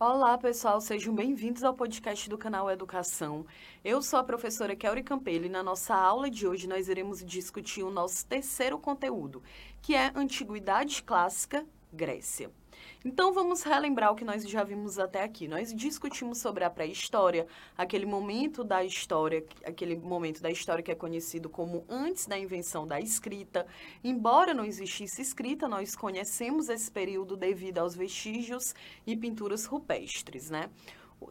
Olá, pessoal, sejam bem-vindos ao podcast do canal Educação. Eu sou a professora Kelly Campelo e na nossa aula de hoje nós iremos discutir o nosso terceiro conteúdo, que é Antiguidade Clássica, Grécia. Então vamos relembrar o que nós já vimos até aqui. Nós discutimos sobre a pré-história, aquele momento da história, aquele momento da história que é conhecido como antes da invenção da escrita. Embora não existisse escrita, nós conhecemos esse período devido aos vestígios e pinturas rupestres, né?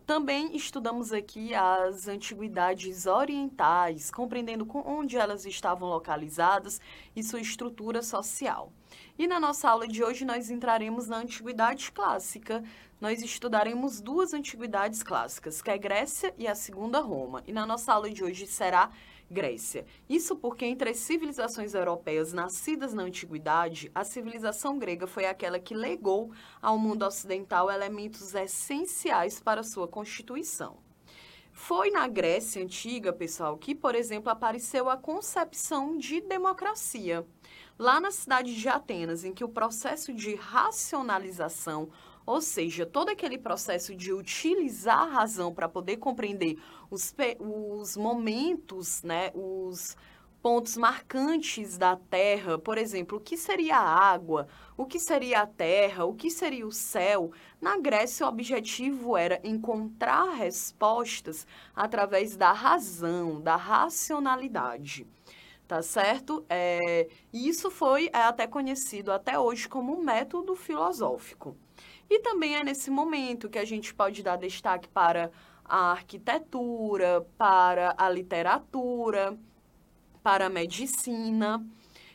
Também estudamos aqui as antiguidades orientais, compreendendo onde elas estavam localizadas e sua estrutura social. E na nossa aula de hoje nós entraremos na antiguidade clássica. Nós estudaremos duas antiguidades clássicas, que é a Grécia e a Segunda Roma. E na nossa aula de hoje será Grécia. Isso porque entre as civilizações europeias nascidas na antiguidade, a civilização grega foi aquela que legou ao mundo ocidental elementos essenciais para sua constituição. Foi na Grécia antiga, pessoal, que, por exemplo, apareceu a concepção de democracia. Lá na cidade de Atenas, em que o processo de racionalização, ou seja, todo aquele processo de utilizar a razão para poder compreender os, os momentos, né, os pontos marcantes da Terra, por exemplo, o que seria a água, o que seria a Terra, o que seria o céu. Na Grécia, o objetivo era encontrar respostas através da razão, da racionalidade. Tá certo? É, isso foi é, até conhecido até hoje como método filosófico. E também é nesse momento que a gente pode dar destaque para a arquitetura, para a literatura, para a medicina.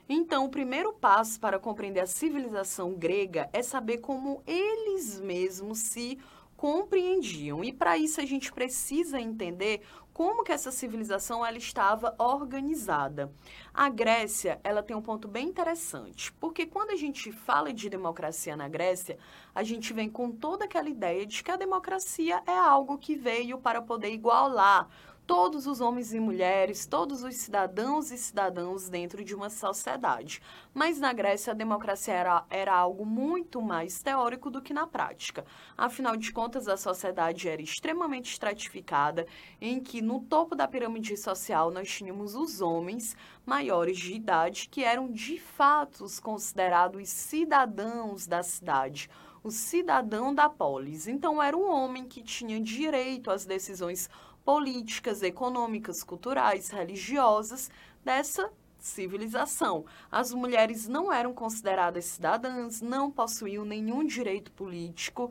Então, o primeiro passo para compreender a civilização grega é saber como eles mesmos se compreendiam. E para isso a gente precisa entender como que essa civilização ela estava organizada. A Grécia, ela tem um ponto bem interessante, porque quando a gente fala de democracia na Grécia, a gente vem com toda aquela ideia de que a democracia é algo que veio para poder igualar todos os homens e mulheres, todos os cidadãos e cidadãos dentro de uma sociedade. Mas na Grécia a democracia era, era algo muito mais teórico do que na prática. Afinal de contas, a sociedade era extremamente estratificada, em que no topo da pirâmide social nós tínhamos os homens maiores de idade que eram de fato considerados cidadãos da cidade o cidadão da polis. Então, era um homem que tinha direito às decisões políticas, econômicas, culturais, religiosas dessa civilização. As mulheres não eram consideradas cidadãs, não possuíam nenhum direito político.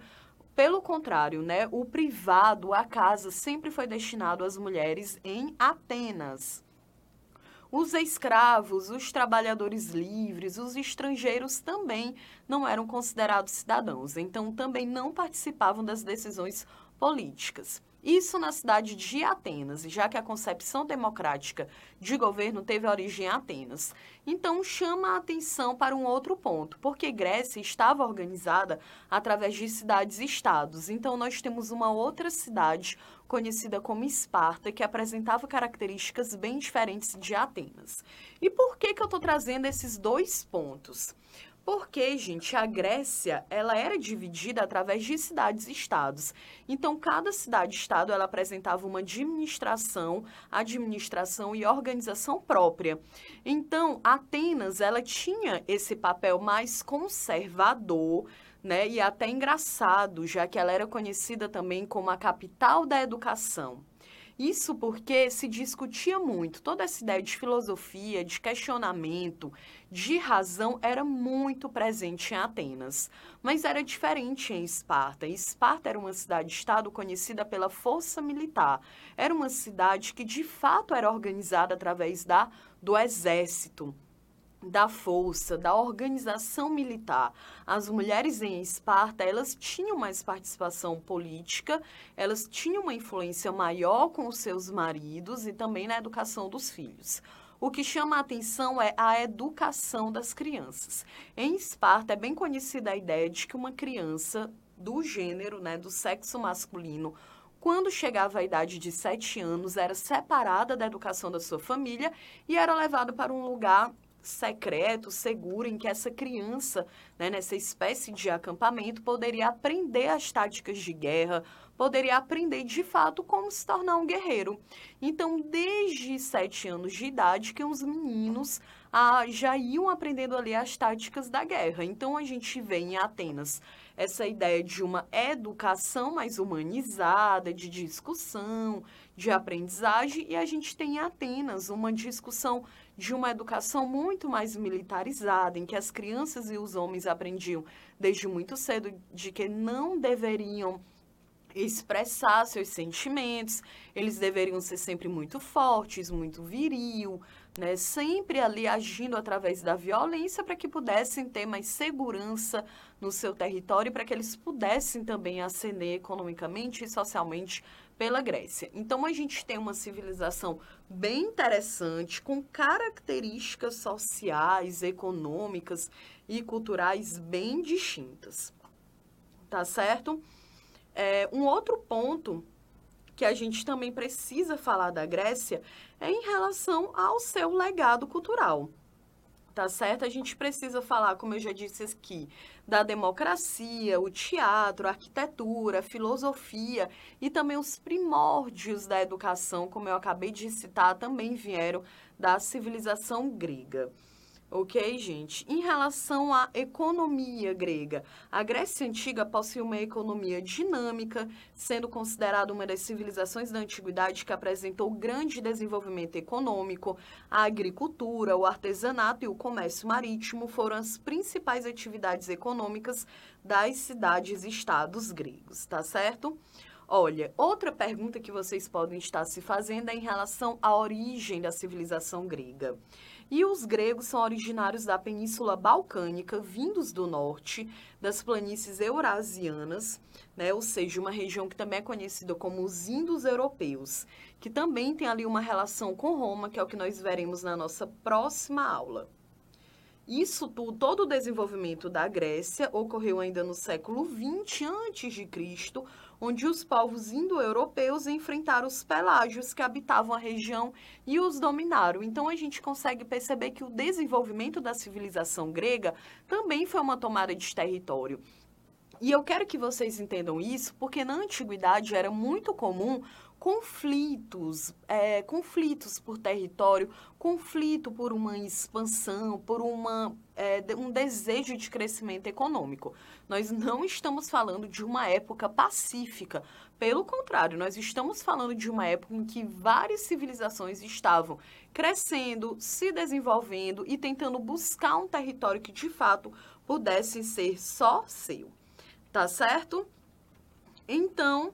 Pelo contrário, né, o privado, a casa, sempre foi destinado às mulheres em Atenas. Os escravos, os trabalhadores livres, os estrangeiros também não eram considerados cidadãos, então também não participavam das decisões políticas. Isso na cidade de Atenas, já que a concepção democrática de governo teve origem em Atenas. Então, chama a atenção para um outro ponto, porque Grécia estava organizada através de cidades-estados. Então, nós temos uma outra cidade conhecida como Esparta, que apresentava características bem diferentes de Atenas. E por que, que eu estou trazendo esses dois pontos? Porque, gente, a Grécia, ela era dividida através de cidades-estados. Então, cada cidade-estado, ela apresentava uma administração, administração e organização própria. Então, Atenas, ela tinha esse papel mais conservador, né? E até engraçado, já que ela era conhecida também como a capital da educação. Isso porque se discutia muito, toda essa ideia de filosofia, de questionamento, de razão era muito presente em Atenas. Mas era diferente em Esparta. Esparta era uma cidade-estado conhecida pela força militar. Era uma cidade que de fato era organizada através da, do exército da força, da organização militar. As mulheres em Esparta, elas tinham mais participação política, elas tinham uma influência maior com os seus maridos e também na educação dos filhos. O que chama a atenção é a educação das crianças. Em Esparta é bem conhecida a ideia de que uma criança do gênero, né, do sexo masculino, quando chegava à idade de sete anos, era separada da educação da sua família e era levada para um lugar secreto, seguro, em que essa criança, né, nessa espécie de acampamento, poderia aprender as táticas de guerra, poderia aprender de fato como se tornar um guerreiro. Então, desde sete anos de idade, que os meninos ah, já iam aprendendo ali as táticas da guerra. Então, a gente vê em Atenas essa ideia de uma educação mais humanizada, de discussão, de aprendizagem, e a gente tem em Atenas uma discussão de uma educação muito mais militarizada, em que as crianças e os homens aprendiam desde muito cedo de que não deveriam expressar seus sentimentos, eles deveriam ser sempre muito fortes, muito viril, né? sempre ali agindo através da violência para que pudessem ter mais segurança no seu território, para que eles pudessem também ascender economicamente e socialmente pela Grécia. Então a gente tem uma civilização bem interessante, com características sociais, econômicas e culturais bem distintas. Tá certo? É, um outro ponto que a gente também precisa falar da Grécia é em relação ao seu legado cultural. Tá certo? A gente precisa falar, como eu já disse aqui, da democracia, o teatro, a arquitetura, a filosofia e também os primórdios da educação, como eu acabei de citar, também vieram da civilização grega. Ok, gente? Em relação à economia grega, a Grécia Antiga possui uma economia dinâmica, sendo considerada uma das civilizações da antiguidade que apresentou grande desenvolvimento econômico. A agricultura, o artesanato e o comércio marítimo foram as principais atividades econômicas das cidades-estados gregos, tá certo? Olha, outra pergunta que vocês podem estar se fazendo é em relação à origem da civilização grega. E os gregos são originários da Península Balcânica, vindos do norte, das planícies eurasianas, né? ou seja, uma região que também é conhecida como os Indos Europeus, que também tem ali uma relação com Roma, que é o que nós veremos na nossa próxima aula. Isso tudo, todo o desenvolvimento da Grécia ocorreu ainda no século XX a.C., onde os povos indo-europeus enfrentaram os pelágios que habitavam a região e os dominaram. Então a gente consegue perceber que o desenvolvimento da civilização grega também foi uma tomada de território. E eu quero que vocês entendam isso, porque na antiguidade era muito comum conflitos, é, conflitos por território, conflito por uma expansão, por uma, é, um desejo de crescimento econômico. Nós não estamos falando de uma época pacífica. Pelo contrário, nós estamos falando de uma época em que várias civilizações estavam crescendo, se desenvolvendo e tentando buscar um território que de fato pudesse ser só seu. Tá certo? Então,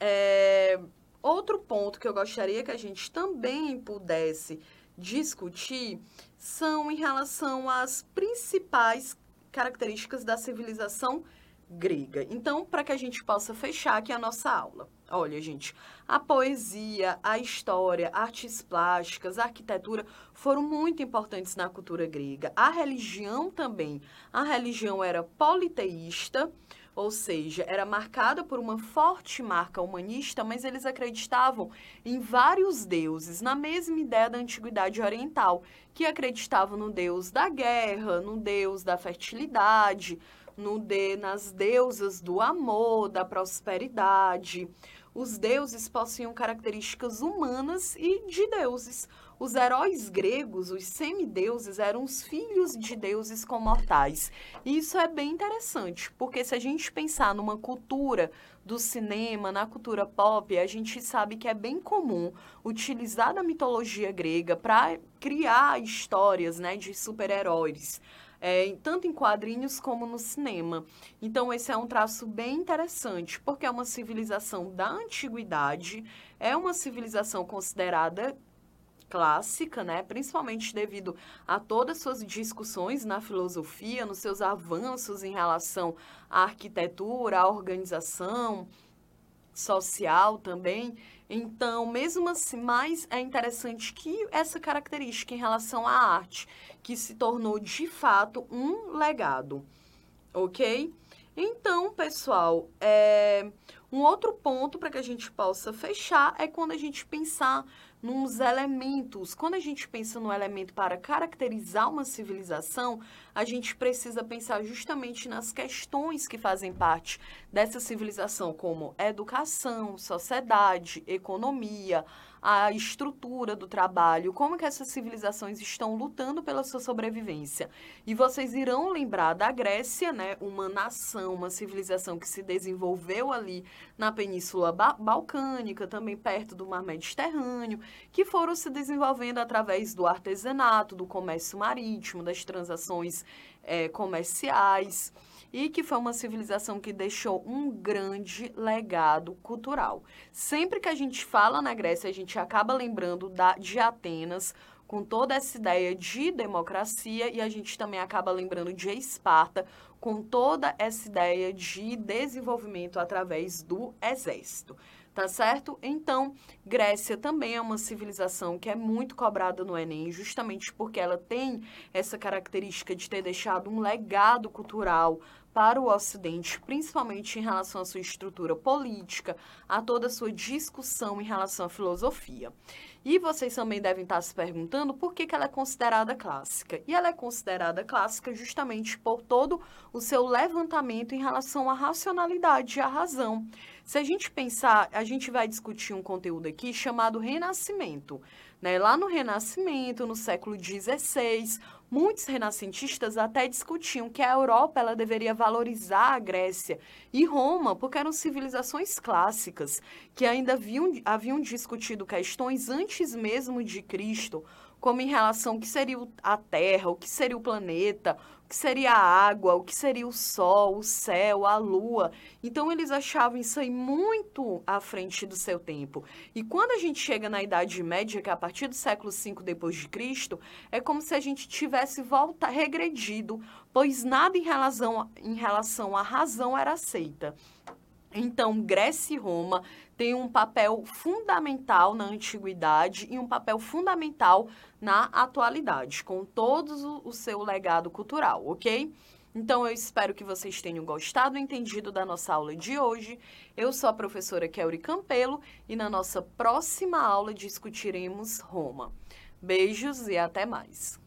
é, Outro ponto que eu gostaria que a gente também pudesse discutir são em relação às principais características da civilização grega. Então, para que a gente possa fechar aqui a nossa aula. Olha, gente, a poesia, a história, artes plásticas, a arquitetura foram muito importantes na cultura grega. A religião também. A religião era politeísta, ou seja, era marcada por uma forte marca humanista, mas eles acreditavam em vários deuses, na mesma ideia da antiguidade oriental, que acreditavam no deus da guerra, no deus da fertilidade, no de, nas deusas do amor, da prosperidade. Os deuses possuíam características humanas e de deuses. Os heróis gregos, os semideuses, eram os filhos de deuses com mortais. E isso é bem interessante, porque se a gente pensar numa cultura do cinema, na cultura pop, a gente sabe que é bem comum utilizar a mitologia grega para criar histórias né, de super-heróis. É, tanto em quadrinhos como no cinema. Então, esse é um traço bem interessante, porque é uma civilização da antiguidade, é uma civilização considerada clássica, né? principalmente devido a todas as suas discussões na filosofia, nos seus avanços em relação à arquitetura, à organização social também. Então, mesmo assim, mais é interessante que essa característica em relação à arte, que se tornou de fato um legado, ok? Então, pessoal, é... um outro ponto para que a gente possa fechar é quando a gente pensar nos elementos. Quando a gente pensa no elemento para caracterizar uma civilização, a gente precisa pensar justamente nas questões que fazem parte dessa civilização, como educação, sociedade, economia, a estrutura do trabalho, como que essas civilizações estão lutando pela sua sobrevivência. E vocês irão lembrar da Grécia, né, uma nação, uma civilização que se desenvolveu ali na Península ba Balcânica, também perto do Mar Mediterrâneo, que foram se desenvolvendo através do artesanato, do comércio marítimo, das transações é, comerciais e que foi uma civilização que deixou um grande legado cultural. Sempre que a gente fala na Grécia, a gente acaba lembrando da, de Atenas, com toda essa ideia de democracia, e a gente também acaba lembrando de Esparta, com toda essa ideia de desenvolvimento através do exército tá certo? Então, Grécia também é uma civilização que é muito cobrada no Enem, justamente porque ela tem essa característica de ter deixado um legado cultural para o Ocidente, principalmente em relação à sua estrutura política, a toda a sua discussão em relação à filosofia. E vocês também devem estar se perguntando por que, que ela é considerada clássica. E ela é considerada clássica justamente por todo o seu levantamento em relação à racionalidade e à razão. Se a gente pensar, a gente vai discutir um conteúdo aqui chamado Renascimento. Né? Lá no Renascimento, no século XVI, muitos renascentistas até discutiam que a Europa ela deveria valorizar a Grécia e Roma, porque eram civilizações clássicas que ainda haviam, haviam discutido questões antes mesmo de Cristo, como em relação ao que seria a Terra, o que seria o planeta, o que seria a água, o que seria o sol, o céu, a lua. Então eles achavam isso aí muito à frente do seu tempo. E quando a gente chega na Idade Média, que é a partir do século V depois de Cristo, é como se a gente tivesse volta regredido, pois nada em relação, em relação à razão era aceita. Então, Grécia e Roma têm um papel fundamental na antiguidade e um papel fundamental na atualidade, com todo o seu legado cultural, ok? Então, eu espero que vocês tenham gostado e entendido da nossa aula de hoje. Eu sou a professora Kelly Campelo e na nossa próxima aula discutiremos Roma. Beijos e até mais!